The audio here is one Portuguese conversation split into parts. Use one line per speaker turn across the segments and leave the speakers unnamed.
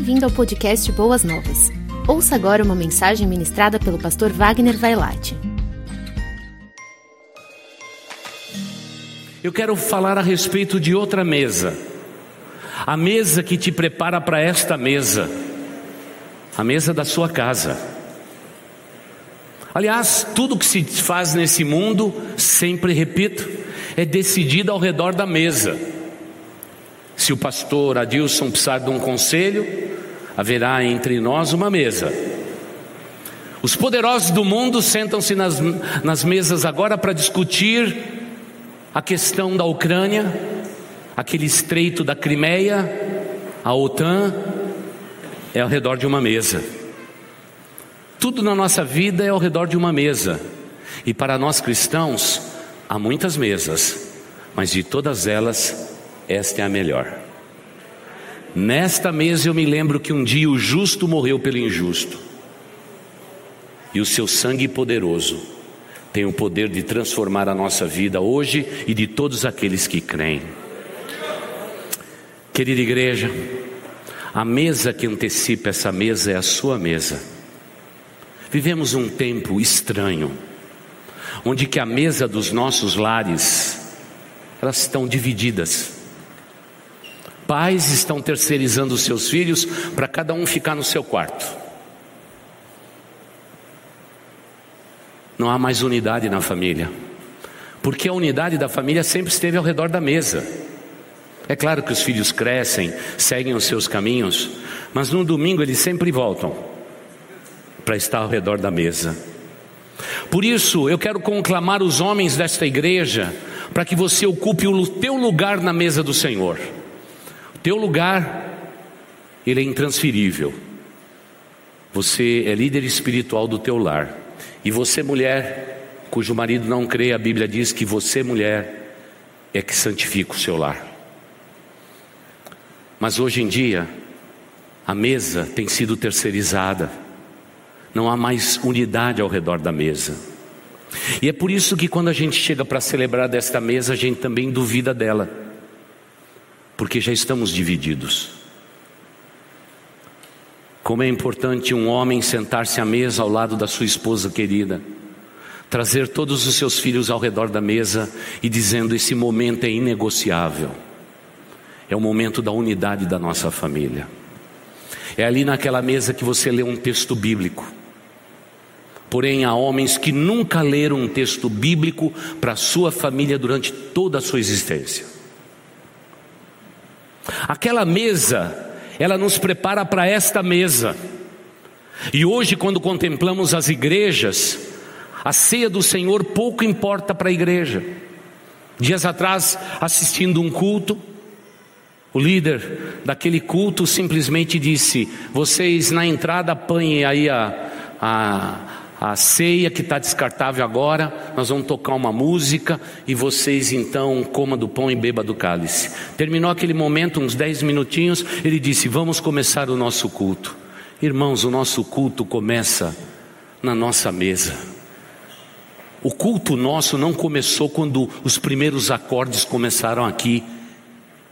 Bem-vindo ao podcast Boas Novas. Ouça agora uma mensagem ministrada pelo pastor Wagner Vailate.
Eu quero falar a respeito de outra mesa. A mesa que te prepara para esta mesa. A mesa da sua casa. Aliás, tudo que se faz nesse mundo, sempre repito, é decidido ao redor da mesa. Se o pastor Adilson precisar de um conselho, haverá entre nós uma mesa. Os poderosos do mundo sentam-se nas, nas mesas agora para discutir a questão da Ucrânia, aquele estreito da Crimeia, a OTAN, é ao redor de uma mesa. Tudo na nossa vida é ao redor de uma mesa. E para nós cristãos, há muitas mesas, mas de todas elas, esta é a melhor. Nesta mesa eu me lembro que um dia o justo morreu pelo injusto, e o seu sangue poderoso tem o poder de transformar a nossa vida hoje e de todos aqueles que creem. Querida igreja, a mesa que antecipa essa mesa é a sua mesa. Vivemos um tempo estranho, onde que a mesa dos nossos lares elas estão divididas. Pais estão terceirizando os seus filhos para cada um ficar no seu quarto. Não há mais unidade na família, porque a unidade da família sempre esteve ao redor da mesa. É claro que os filhos crescem, seguem os seus caminhos, mas no domingo eles sempre voltam para estar ao redor da mesa. Por isso, eu quero conclamar os homens desta igreja para que você ocupe o teu lugar na mesa do Senhor. Teu lugar, ele é intransferível. Você é líder espiritual do teu lar. E você, mulher, cujo marido não crê, a Bíblia diz que você, mulher, é que santifica o seu lar. Mas hoje em dia, a mesa tem sido terceirizada. Não há mais unidade ao redor da mesa. E é por isso que quando a gente chega para celebrar desta mesa, a gente também duvida dela porque já estamos divididos. Como é importante um homem sentar-se à mesa ao lado da sua esposa querida, trazer todos os seus filhos ao redor da mesa e dizendo: esse momento é inegociável, é o momento da unidade da nossa família. É ali naquela mesa que você lê um texto bíblico. Porém, há homens que nunca leram um texto bíblico para sua família durante toda a sua existência. Aquela mesa, ela nos prepara para esta mesa. E hoje, quando contemplamos as igrejas, a ceia do Senhor pouco importa para a igreja. Dias atrás, assistindo um culto, o líder daquele culto simplesmente disse: Vocês na entrada apanhem aí a, a, a ceia que está descartável agora, nós vamos tocar uma música e vocês então coma do pão e beba do cálice. Terminou aquele momento, uns dez minutinhos, ele disse: Vamos começar o nosso culto. Irmãos, o nosso culto começa na nossa mesa. O culto nosso não começou quando os primeiros acordes começaram aqui.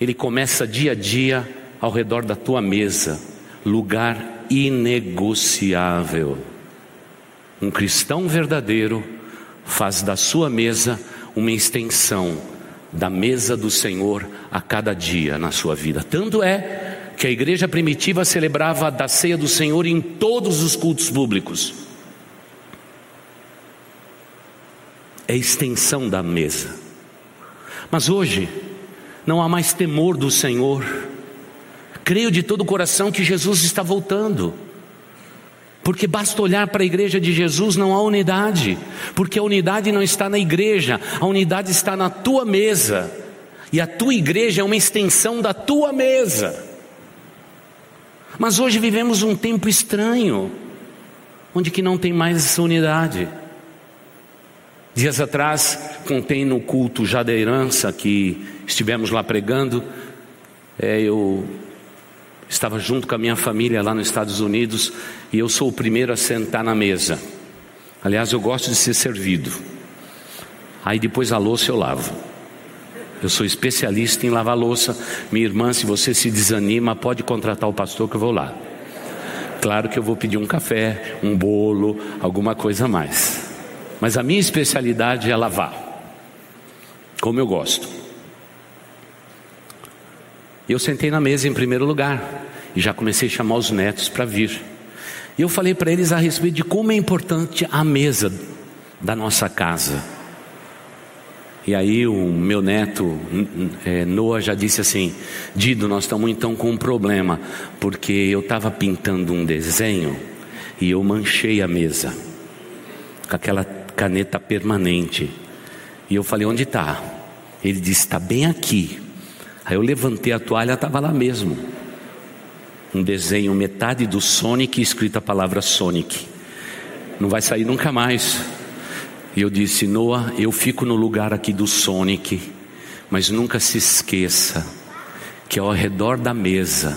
Ele começa dia a dia ao redor da tua mesa, lugar inegociável. Um cristão verdadeiro faz da sua mesa uma extensão da mesa do Senhor a cada dia na sua vida. Tanto é que a igreja primitiva celebrava da ceia do Senhor em todos os cultos públicos. É extensão da mesa. Mas hoje não há mais temor do Senhor. Creio de todo o coração que Jesus está voltando. Porque basta olhar para a igreja de Jesus, não há unidade, porque a unidade não está na igreja, a unidade está na tua mesa, e a tua igreja é uma extensão da tua mesa. Mas hoje vivemos um tempo estranho, onde que não tem mais essa unidade. Dias atrás, contei no culto já da herança que estivemos lá pregando, é, eu Estava junto com a minha família lá nos Estados Unidos e eu sou o primeiro a sentar na mesa. Aliás, eu gosto de ser servido. Aí depois a louça eu lavo. Eu sou especialista em lavar louça. Minha irmã, se você se desanima, pode contratar o pastor que eu vou lá. Claro que eu vou pedir um café, um bolo, alguma coisa mais. Mas a minha especialidade é lavar. Como eu gosto. Eu sentei na mesa em primeiro lugar e já comecei a chamar os netos para vir. E eu falei para eles a respeito de como é importante a mesa da nossa casa. E aí o meu neto é, Noah já disse assim: Dido, nós estamos então com um problema, porque eu estava pintando um desenho e eu manchei a mesa com aquela caneta permanente. E eu falei: Onde está? Ele disse: Está bem aqui. Aí eu levantei a toalha, estava lá mesmo. Um desenho, metade do Sonic, escrita a palavra Sonic. Não vai sair nunca mais. E eu disse: Noah, eu fico no lugar aqui do Sonic, mas nunca se esqueça que ao redor da mesa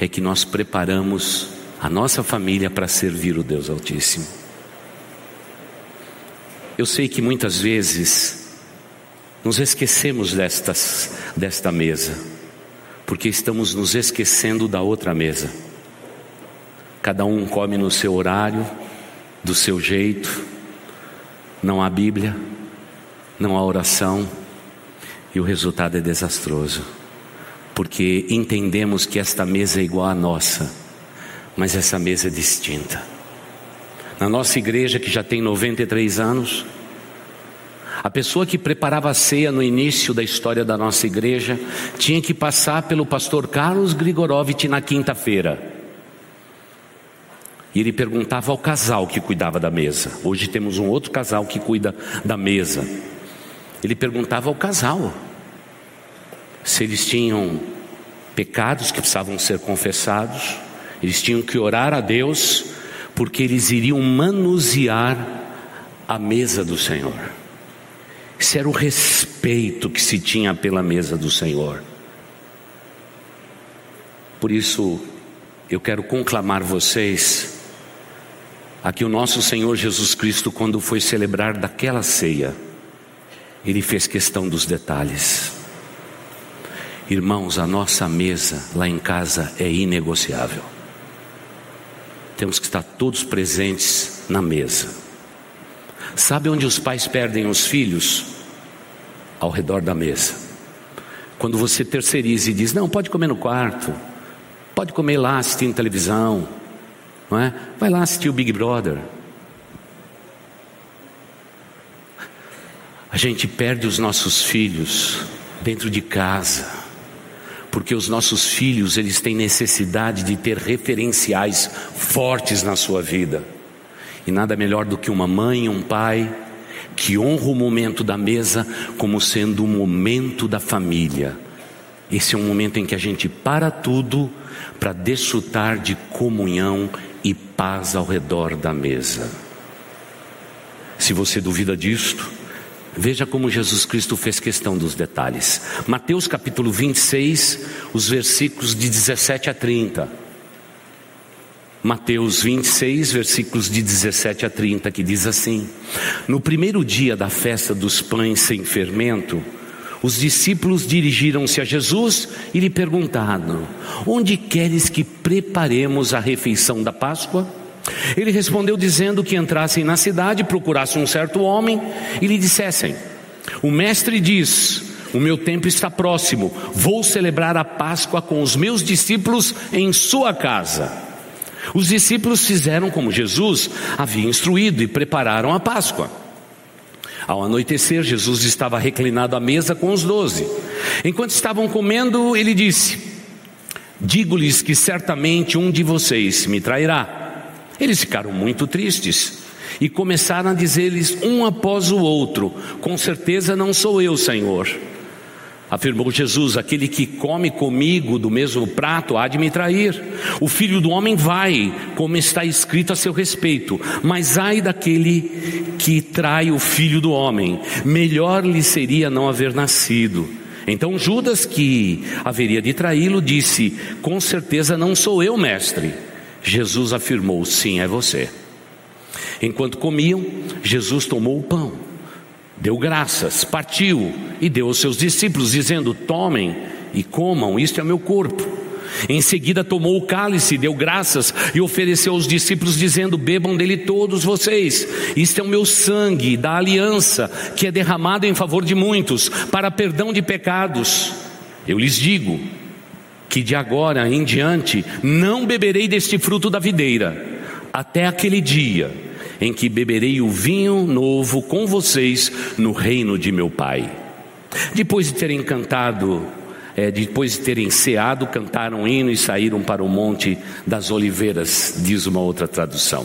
é que nós preparamos a nossa família para servir o Deus Altíssimo. Eu sei que muitas vezes nos esquecemos destas, desta mesa, porque estamos nos esquecendo da outra mesa. Cada um come no seu horário, do seu jeito, não há Bíblia, não há oração, e o resultado é desastroso, porque entendemos que esta mesa é igual à nossa, mas essa mesa é distinta. Na nossa igreja, que já tem 93 anos, a pessoa que preparava a ceia no início da história da nossa igreja tinha que passar pelo pastor Carlos Grigorovitch na quinta-feira. E ele perguntava ao casal que cuidava da mesa. Hoje temos um outro casal que cuida da mesa. Ele perguntava ao casal se eles tinham pecados que precisavam ser confessados, eles tinham que orar a Deus, porque eles iriam manusear a mesa do Senhor. Esse era o respeito que se tinha pela mesa do Senhor. Por isso, eu quero conclamar vocês Aqui o nosso Senhor Jesus Cristo, quando foi celebrar daquela ceia, ele fez questão dos detalhes. Irmãos, a nossa mesa lá em casa é inegociável. Temos que estar todos presentes na mesa. Sabe onde os pais perdem os filhos? Ao redor da mesa. Quando você terceiriza e diz: Não, pode comer no quarto, pode comer lá assistindo televisão, não é? Vai lá assistir o Big Brother. A gente perde os nossos filhos dentro de casa, porque os nossos filhos eles têm necessidade de ter referenciais fortes na sua vida. E nada melhor do que uma mãe e um pai que honra o momento da mesa como sendo o momento da família. Esse é um momento em que a gente para tudo para desfrutar de comunhão e paz ao redor da mesa. Se você duvida disto, veja como Jesus Cristo fez questão dos detalhes. Mateus capítulo 26, os versículos de 17 a 30. Mateus 26, versículos de 17 a 30, que diz assim: No primeiro dia da festa dos pães sem fermento, os discípulos dirigiram-se a Jesus e lhe perguntaram: Onde queres que preparemos a refeição da Páscoa? Ele respondeu dizendo que entrassem na cidade, procurassem um certo homem e lhe dissessem: O mestre diz: O meu tempo está próximo, vou celebrar a Páscoa com os meus discípulos em sua casa. Os discípulos fizeram como Jesus havia instruído e prepararam a Páscoa. Ao anoitecer, Jesus estava reclinado à mesa com os doze. Enquanto estavam comendo, ele disse: Digo-lhes que certamente um de vocês me trairá. Eles ficaram muito tristes e começaram a dizer-lhes um após o outro: Com certeza não sou eu, Senhor. Afirmou Jesus: Aquele que come comigo do mesmo prato há de me trair. O filho do homem vai, como está escrito a seu respeito, mas ai daquele que trai o filho do homem, melhor lhe seria não haver nascido. Então Judas, que haveria de traí-lo, disse: Com certeza não sou eu, mestre. Jesus afirmou: Sim, é você. Enquanto comiam, Jesus tomou o pão Deu graças, partiu e deu aos seus discípulos, dizendo: Tomem e comam, isto é meu corpo. Em seguida tomou o cálice, deu graças e ofereceu aos discípulos, dizendo: Bebam dele todos vocês. Isto é o meu sangue da aliança, que é derramado em favor de muitos, para perdão de pecados. Eu lhes digo que de agora em diante não beberei deste fruto da videira, até aquele dia em que beberei o vinho novo com vocês no reino de meu Pai. Depois de terem cantado é, depois de terem ceado, cantaram um hino e saíram para o Monte das Oliveiras, diz uma outra tradução.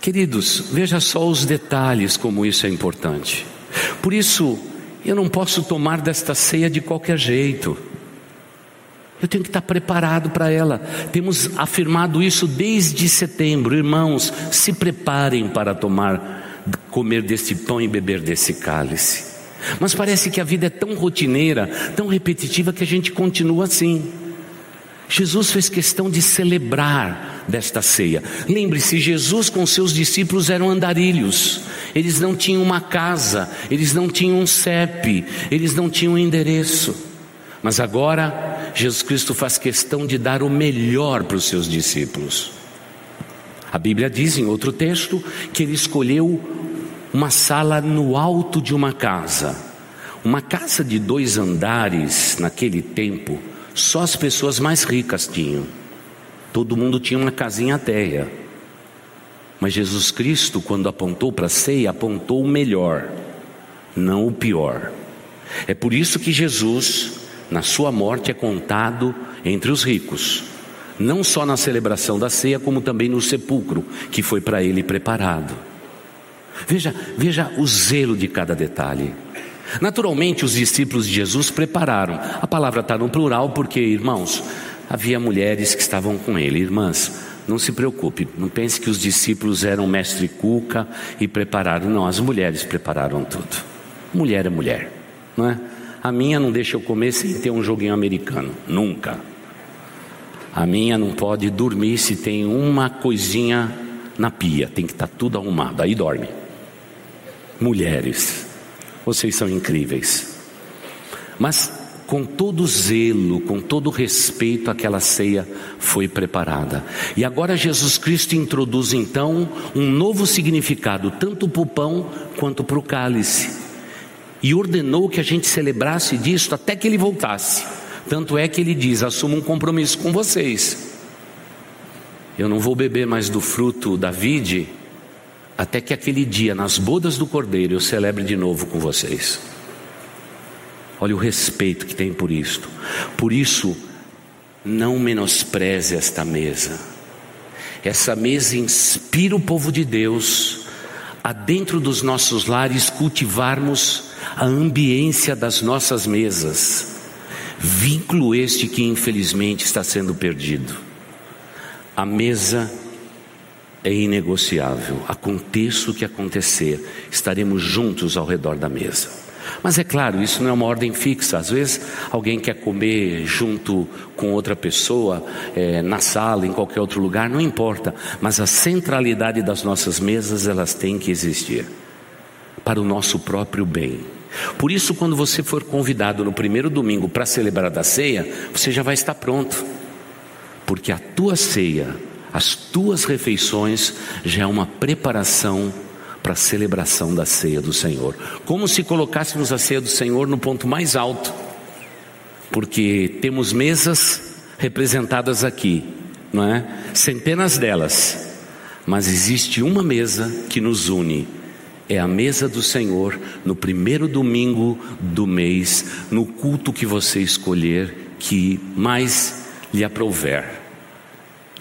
Queridos, veja só os detalhes como isso é importante. Por isso, eu não posso tomar desta ceia de qualquer jeito. Eu tenho que estar preparado para ela. Temos afirmado isso desde setembro. Irmãos, se preparem para tomar, comer deste pão e beber desse cálice. Mas parece que a vida é tão rotineira, tão repetitiva, que a gente continua assim. Jesus fez questão de celebrar desta ceia. Lembre-se, Jesus com seus discípulos eram andarilhos. Eles não tinham uma casa, eles não tinham um CEP, eles não tinham um endereço. Mas agora, Jesus Cristo faz questão de dar o melhor para os seus discípulos. A Bíblia diz em outro texto que ele escolheu uma sala no alto de uma casa. Uma casa de dois andares, naquele tempo, só as pessoas mais ricas tinham. Todo mundo tinha uma casinha terra. Mas Jesus Cristo, quando apontou para a ceia, apontou o melhor, não o pior. É por isso que Jesus, na sua morte, é contado entre os ricos, não só na celebração da ceia, como também no sepulcro que foi para ele preparado. Veja, veja o zelo de cada detalhe. Naturalmente, os discípulos de Jesus prepararam. A palavra está no plural porque, irmãos, havia mulheres que estavam com ele. Irmãs, não se preocupe, não pense que os discípulos eram mestre cuca e prepararam. Não, as mulheres prepararam tudo. Mulher é mulher, não é? A minha não deixa eu comer sem ter um joguinho americano, nunca. A minha não pode dormir se tem uma coisinha na pia, tem que estar tá tudo arrumado, aí dorme. Mulheres, vocês são incríveis. Mas com todo zelo, com todo respeito, aquela ceia foi preparada. E agora Jesus Cristo introduz então um novo significado, tanto para o pão quanto para o cálice. E ordenou que a gente celebrasse disto até que ele voltasse. Tanto é que ele diz: assuma um compromisso com vocês. Eu não vou beber mais do fruto da vide até que aquele dia, nas bodas do Cordeiro, eu celebre de novo com vocês. Olha o respeito que tem por isto. Por isso, não menospreze esta mesa. Essa mesa inspira o povo de Deus a dentro dos nossos lares cultivarmos a ambiência das nossas mesas. Vínculo este que infelizmente está sendo perdido. A mesa é inegociável. Aconteça o que acontecer, estaremos juntos ao redor da mesa. Mas é claro, isso não é uma ordem fixa. Às vezes alguém quer comer junto com outra pessoa, é, na sala, em qualquer outro lugar, não importa. Mas a centralidade das nossas mesas, elas têm que existir para o nosso próprio bem. Por isso, quando você for convidado no primeiro domingo para celebrar da ceia, você já vai estar pronto, porque a tua ceia as tuas refeições já é uma preparação para a celebração da ceia do Senhor. Como se colocássemos a ceia do Senhor no ponto mais alto, porque temos mesas representadas aqui, não é? Centenas delas, mas existe uma mesa que nos une. É a mesa do Senhor no primeiro domingo do mês, no culto que você escolher, que mais lhe aprouver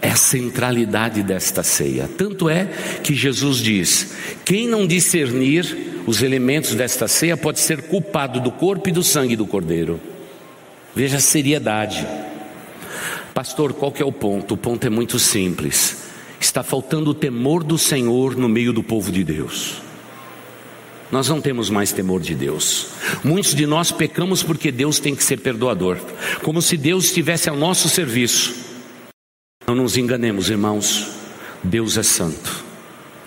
é a centralidade desta ceia. Tanto é que Jesus diz: quem não discernir os elementos desta ceia pode ser culpado do corpo e do sangue do cordeiro. Veja a seriedade. Pastor, qual que é o ponto? O ponto é muito simples. Está faltando o temor do Senhor no meio do povo de Deus. Nós não temos mais temor de Deus. Muitos de nós pecamos porque Deus tem que ser perdoador, como se Deus estivesse ao nosso serviço. Não nos enganemos, irmãos. Deus é santo.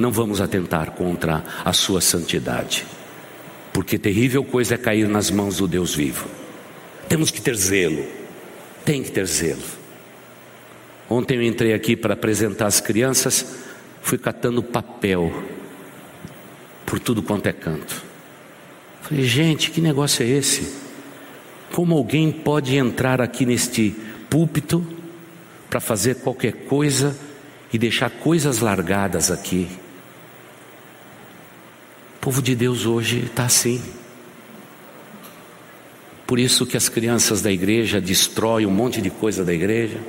não vamos atentar contra a sua santidade, porque terrível coisa é cair nas mãos do Deus vivo. Temos que ter zelo, tem que ter zelo. Ontem eu entrei aqui para apresentar as crianças, fui catando papel por tudo quanto é canto. Falei, gente, que negócio é esse? Como alguém pode entrar aqui neste púlpito para fazer qualquer coisa e deixar coisas largadas aqui? O povo de Deus hoje está assim. Por isso que as crianças da igreja destroem um monte de coisa da igreja.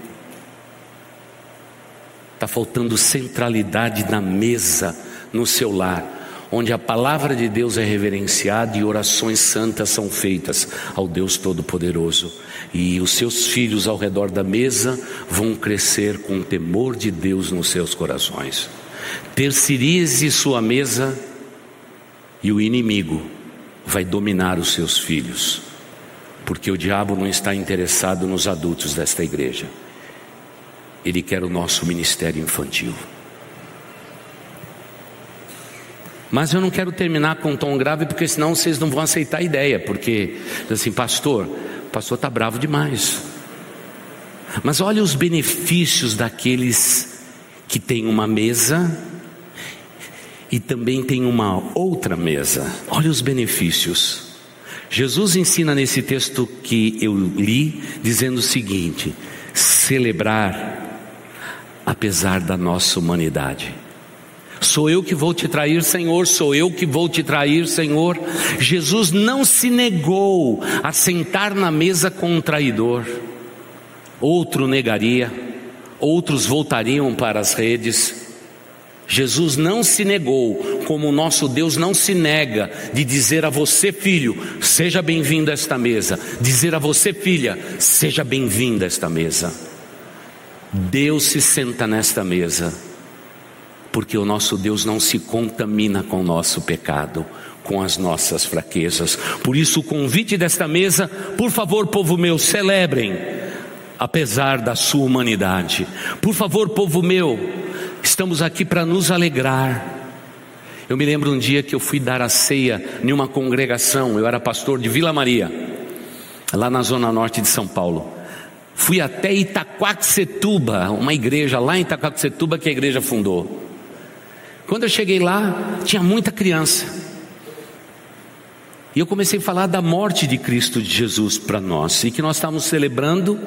Está faltando centralidade na mesa, no seu lar, onde a palavra de Deus é reverenciada e orações santas são feitas ao Deus Todo-Poderoso. E os seus filhos ao redor da mesa vão crescer com o temor de Deus nos seus corações. Terceirize sua mesa e o inimigo vai dominar os seus filhos porque o diabo não está interessado nos adultos desta igreja. Ele quer o nosso ministério infantil. Mas eu não quero terminar com um tom grave, porque senão vocês não vão aceitar a ideia, porque, assim, pastor, pastor está bravo demais. Mas olha os benefícios daqueles que têm uma mesa e também tem uma outra mesa. Olha os benefícios. Jesus ensina nesse texto que eu li, dizendo o seguinte: celebrar apesar da nossa humanidade. Sou eu que vou te trair, Senhor, sou eu que vou te trair, Senhor. Jesus não se negou a sentar na mesa com um traidor. Outro negaria, outros voltariam para as redes. Jesus não se negou, como o nosso Deus não se nega de dizer a você, filho, seja bem-vindo a esta mesa, dizer a você, filha, seja bem-vinda a esta mesa. Deus se senta nesta mesa, porque o nosso Deus não se contamina com o nosso pecado, com as nossas fraquezas. Por isso, o convite desta mesa, por favor, povo meu, celebrem, apesar da sua humanidade. Por favor, povo meu, Estamos aqui para nos alegrar. Eu me lembro um dia que eu fui dar a ceia em uma congregação, eu era pastor de Vila Maria, lá na zona norte de São Paulo. Fui até Itaquaquecetuba, uma igreja lá em Itaquaquecetuba que a igreja fundou. Quando eu cheguei lá, tinha muita criança. E eu comecei a falar da morte de Cristo de Jesus para nós e que nós estávamos celebrando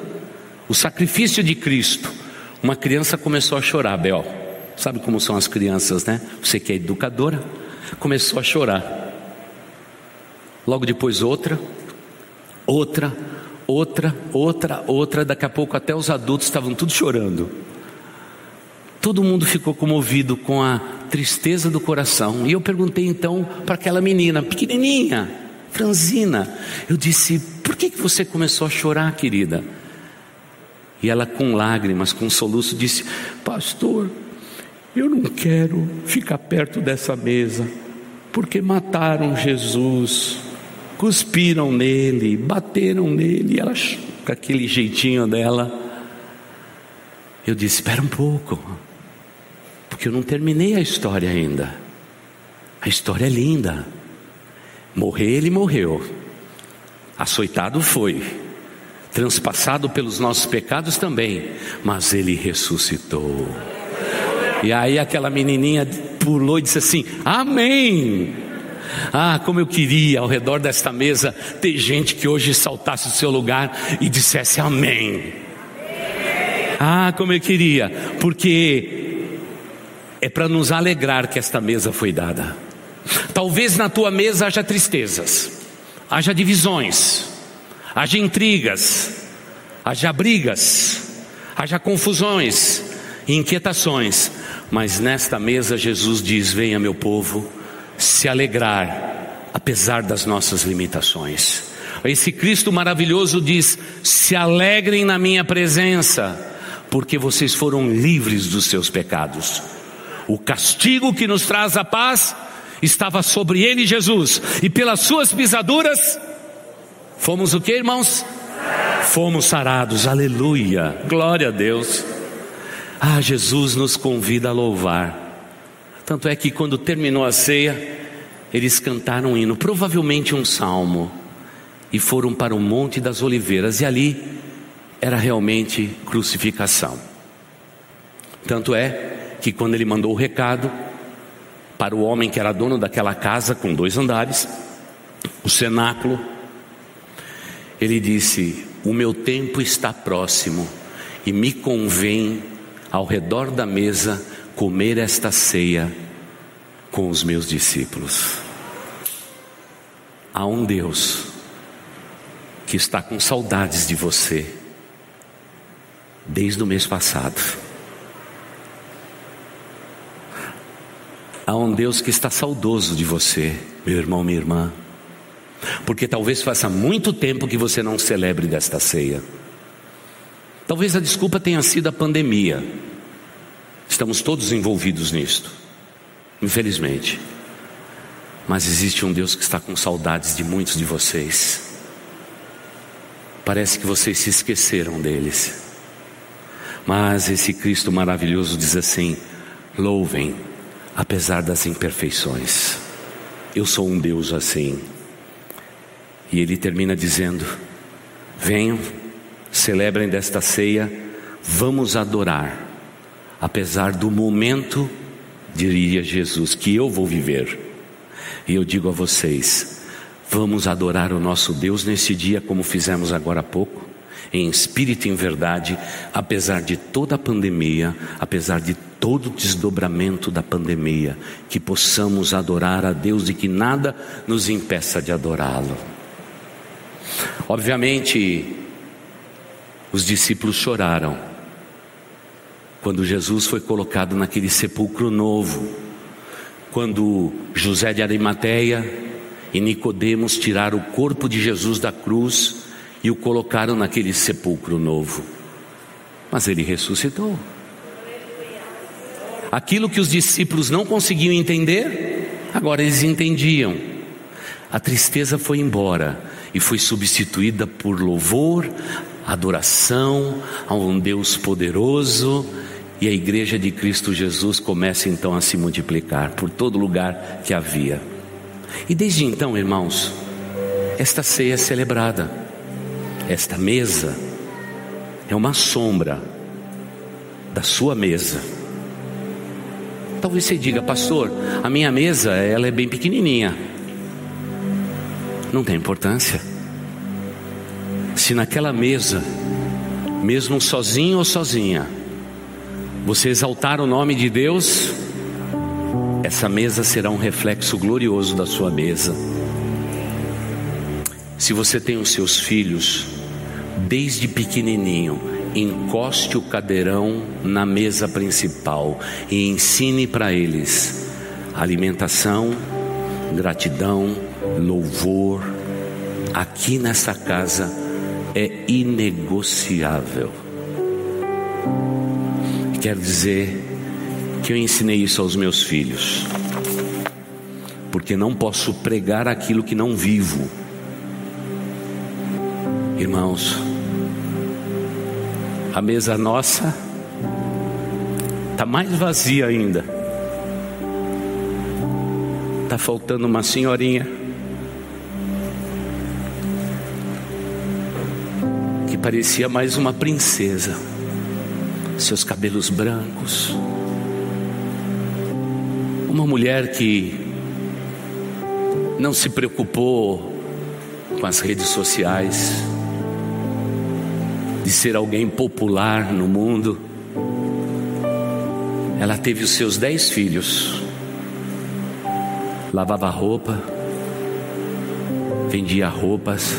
o sacrifício de Cristo. Uma criança começou a chorar, Bel. Sabe como são as crianças, né? Você que é educadora, começou a chorar. Logo depois outra, outra, outra, outra, outra. Daqui a pouco até os adultos estavam tudo chorando. Todo mundo ficou comovido com a tristeza do coração. E eu perguntei então para aquela menina, pequenininha, franzina. Eu disse: Por que, que você começou a chorar, querida? E ela, com lágrimas, com soluço, disse: Pastor, eu não quero ficar perto dessa mesa, porque mataram Jesus, cuspiram nele, bateram nele, e ela com aquele jeitinho dela. Eu disse: Espera um pouco, porque eu não terminei a história ainda. A história é linda. Morrer, ele morreu, açoitado foi, transpassado pelos nossos pecados também, mas ele ressuscitou. E aí aquela menininha pulou e disse assim: Amém. Ah, como eu queria ao redor desta mesa ter gente que hoje saltasse do seu lugar e dissesse Amém. Ah, como eu queria, porque é para nos alegrar que esta mesa foi dada. Talvez na tua mesa haja tristezas, haja divisões, haja intrigas, haja brigas, haja confusões, inquietações, mas nesta mesa Jesus diz: Venha, meu povo, se alegrar, apesar das nossas limitações. Esse Cristo maravilhoso diz: Se alegrem na minha presença, porque vocês foram livres dos seus pecados. O castigo que nos traz a paz estava sobre ele, Jesus, e pelas suas pisaduras, fomos o que, irmãos? Fomos sarados, aleluia, glória a Deus. Ah, Jesus nos convida a louvar. Tanto é que quando terminou a ceia, eles cantaram um hino, provavelmente um salmo, e foram para o Monte das Oliveiras, e ali era realmente crucificação. Tanto é que quando ele mandou o recado para o homem que era dono daquela casa com dois andares, o cenáculo, ele disse: O meu tempo está próximo e me convém, ao redor da mesa, comer esta ceia com os meus discípulos. Há um Deus que está com saudades de você desde o mês passado. Há um Deus que está saudoso de você, meu irmão, minha irmã. Porque talvez faça muito tempo que você não celebre desta ceia. Talvez a desculpa tenha sido a pandemia. Estamos todos envolvidos nisto, infelizmente. Mas existe um Deus que está com saudades de muitos de vocês. Parece que vocês se esqueceram deles. Mas esse Cristo maravilhoso diz assim: louvem, apesar das imperfeições. Eu sou um Deus assim. E ele termina dizendo: Venham, celebrem desta ceia, vamos adorar, apesar do momento, diria Jesus, que eu vou viver. E eu digo a vocês: vamos adorar o nosso Deus nesse dia, como fizemos agora há pouco, em espírito e em verdade, apesar de toda a pandemia, apesar de todo o desdobramento da pandemia, que possamos adorar a Deus e que nada nos impeça de adorá-lo. Obviamente, os discípulos choraram quando Jesus foi colocado naquele sepulcro novo, quando José de Arimateia e Nicodemos tiraram o corpo de Jesus da cruz e o colocaram naquele sepulcro novo. Mas ele ressuscitou. Aquilo que os discípulos não conseguiam entender, agora eles entendiam. A tristeza foi embora e foi substituída por louvor, adoração a um Deus poderoso, e a igreja de Cristo Jesus começa então a se multiplicar por todo lugar que havia. E desde então, irmãos, esta ceia é celebrada, esta mesa é uma sombra da sua mesa. Talvez você diga, pastor, a minha mesa ela é bem pequenininha não tem importância. Se naquela mesa, mesmo sozinho ou sozinha, você exaltar o nome de Deus, essa mesa será um reflexo glorioso da sua mesa. Se você tem os seus filhos, desde pequenininho, encoste o cadeirão na mesa principal e ensine para eles alimentação, gratidão, louvor, aqui nessa casa é inegociável. Quero dizer que eu ensinei isso aos meus filhos, porque não posso pregar aquilo que não vivo. Irmãos, a mesa nossa está mais vazia ainda. Está faltando uma senhorinha parecia mais uma princesa, seus cabelos brancos, uma mulher que não se preocupou com as redes sociais, de ser alguém popular no mundo. Ela teve os seus dez filhos, lavava roupa, vendia roupas,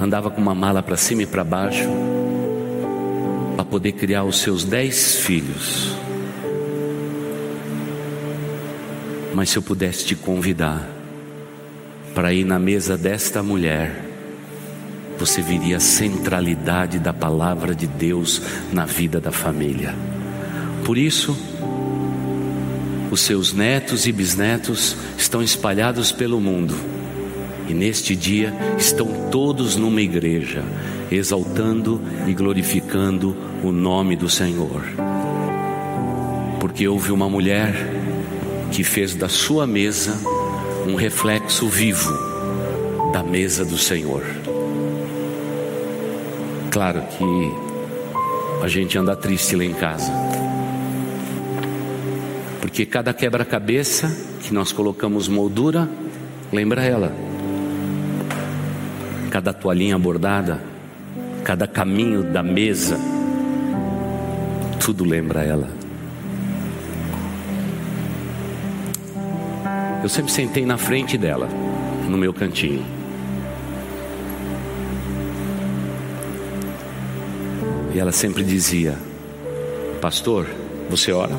andava com uma mala para cima e para baixo, para poder criar os seus dez filhos. Mas se eu pudesse te convidar para ir na mesa desta mulher, você viria a centralidade da palavra de Deus na vida da família. Por isso, os seus netos e bisnetos estão espalhados pelo mundo e neste dia estão todos numa igreja, exaltando e glorificando o nome do Senhor. Porque houve uma mulher que fez da sua mesa um reflexo vivo da mesa do Senhor. Claro que a gente anda triste lá em casa, porque cada quebra-cabeça que nós colocamos moldura, lembra ela. Cada toalhinha bordada, cada caminho da mesa, tudo lembra ela. Eu sempre sentei na frente dela, no meu cantinho. Ela sempre dizia: Pastor, você ora?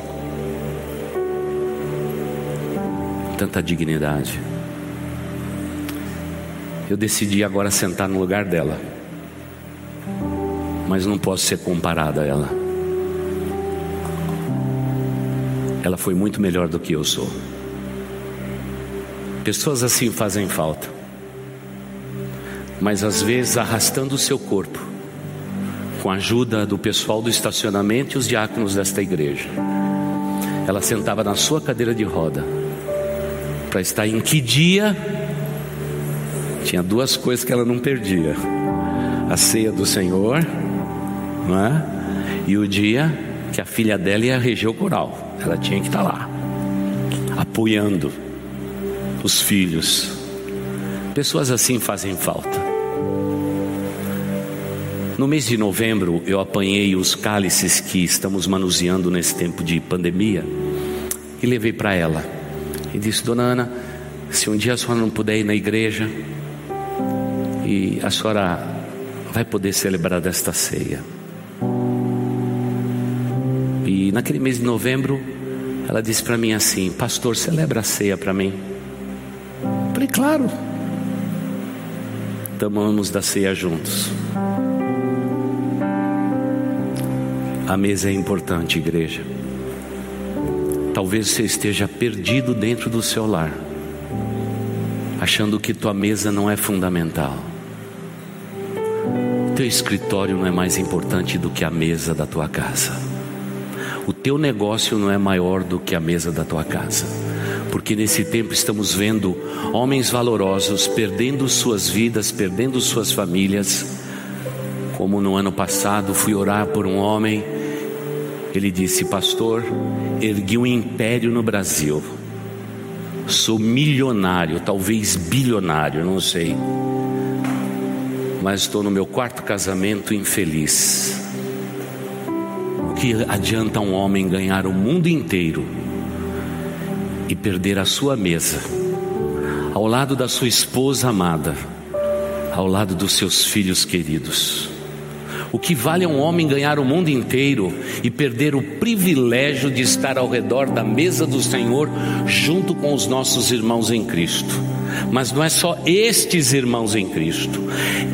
Tanta dignidade. Eu decidi agora sentar no lugar dela, mas não posso ser comparada a ela. Ela foi muito melhor do que eu sou. Pessoas assim fazem falta, mas às vezes arrastando o seu corpo, com a ajuda do pessoal do estacionamento e os diáconos desta igreja. Ela sentava na sua cadeira de roda para estar em que dia? Tinha duas coisas que ela não perdia: a ceia do Senhor, não é? E o dia que a filha dela ia reger o coral. Ela tinha que estar lá, apoiando os filhos. Pessoas assim fazem falta. No mês de novembro, eu apanhei os cálices que estamos manuseando nesse tempo de pandemia e levei para ela. E disse: Dona Ana, se um dia a senhora não puder ir na igreja e a senhora vai poder celebrar desta ceia. E naquele mês de novembro, ela disse para mim assim: Pastor, celebra a ceia para mim. Falei, claro. Tomamos da ceia juntos. A mesa é importante, igreja. Talvez você esteja perdido dentro do seu lar, achando que tua mesa não é fundamental. Teu escritório não é mais importante do que a mesa da tua casa. O teu negócio não é maior do que a mesa da tua casa porque nesse tempo estamos vendo homens valorosos perdendo suas vidas, perdendo suas famílias. Como no ano passado fui orar por um homem, ele disse: Pastor, ergui um império no Brasil, sou milionário, talvez bilionário, não sei, mas estou no meu quarto casamento infeliz. O que adianta um homem ganhar o mundo inteiro? e perder a sua mesa, ao lado da sua esposa amada, ao lado dos seus filhos queridos. O que vale a um homem ganhar o mundo inteiro e perder o privilégio de estar ao redor da mesa do Senhor junto com os nossos irmãos em Cristo? Mas não é só estes irmãos em Cristo,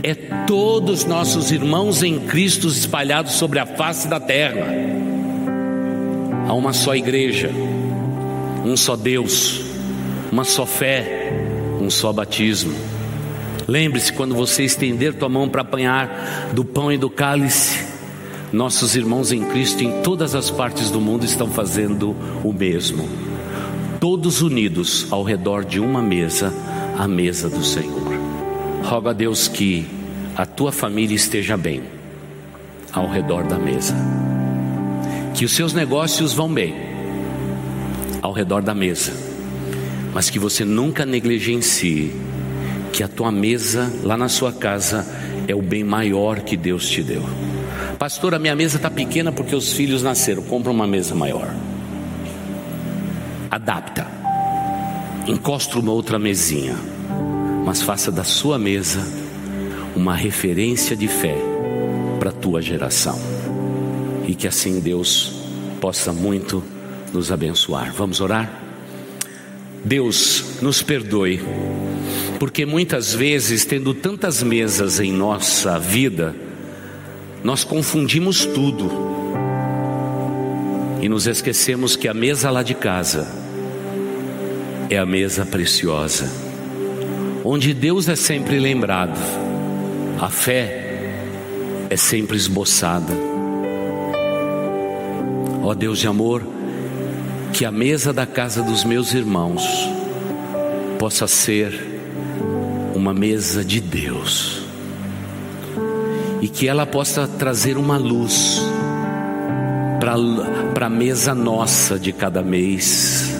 é todos nossos irmãos em Cristo espalhados sobre a face da terra. Há uma só igreja um só Deus, uma só fé, um só batismo. Lembre-se quando você estender tua mão para apanhar do pão e do cálice, nossos irmãos em Cristo em todas as partes do mundo estão fazendo o mesmo. Todos unidos ao redor de uma mesa, a mesa do Senhor. Roga a Deus que a tua família esteja bem ao redor da mesa. Que os seus negócios vão bem ao redor da mesa, mas que você nunca negligencie que a tua mesa lá na sua casa é o bem maior que Deus te deu. Pastor, a minha mesa está pequena porque os filhos nasceram. Compra uma mesa maior. Adapta. Encosta uma outra mesinha. Mas faça da sua mesa uma referência de fé para a tua geração. E que assim Deus possa muito nos abençoar. Vamos orar? Deus, nos perdoe, porque muitas vezes, tendo tantas mesas em nossa vida, nós confundimos tudo e nos esquecemos que a mesa lá de casa é a mesa preciosa, onde Deus é sempre lembrado, a fé é sempre esboçada. Ó Deus de amor, que a mesa da casa dos meus irmãos possa ser uma mesa de Deus e que ela possa trazer uma luz para a mesa nossa de cada mês.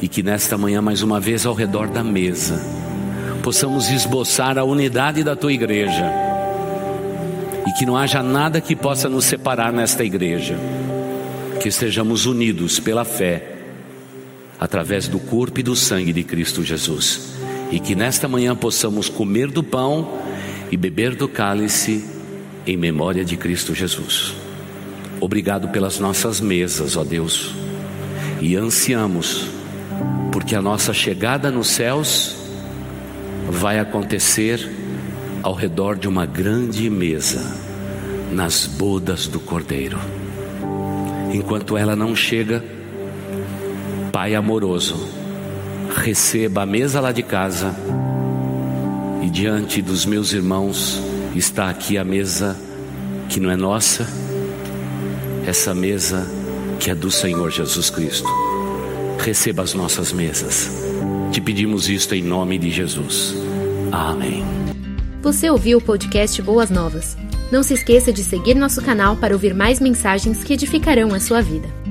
E que nesta manhã, mais uma vez, ao redor da mesa, possamos esboçar a unidade da tua igreja. E que não haja nada que possa nos separar nesta igreja. Que estejamos unidos pela fé, através do corpo e do sangue de Cristo Jesus. E que nesta manhã possamos comer do pão e beber do cálice em memória de Cristo Jesus. Obrigado pelas nossas mesas, ó Deus. E ansiamos, porque a nossa chegada nos céus vai acontecer ao redor de uma grande mesa, nas bodas do Cordeiro. Enquanto ela não chega, Pai amoroso, receba a mesa lá de casa e diante dos meus irmãos está aqui a mesa que não é nossa essa mesa que é do Senhor Jesus Cristo. Receba as nossas mesas. Te pedimos isto em nome de Jesus. Amém.
Você ouviu o podcast Boas Novas? Não se esqueça de seguir nosso canal para ouvir mais mensagens que edificarão a sua vida.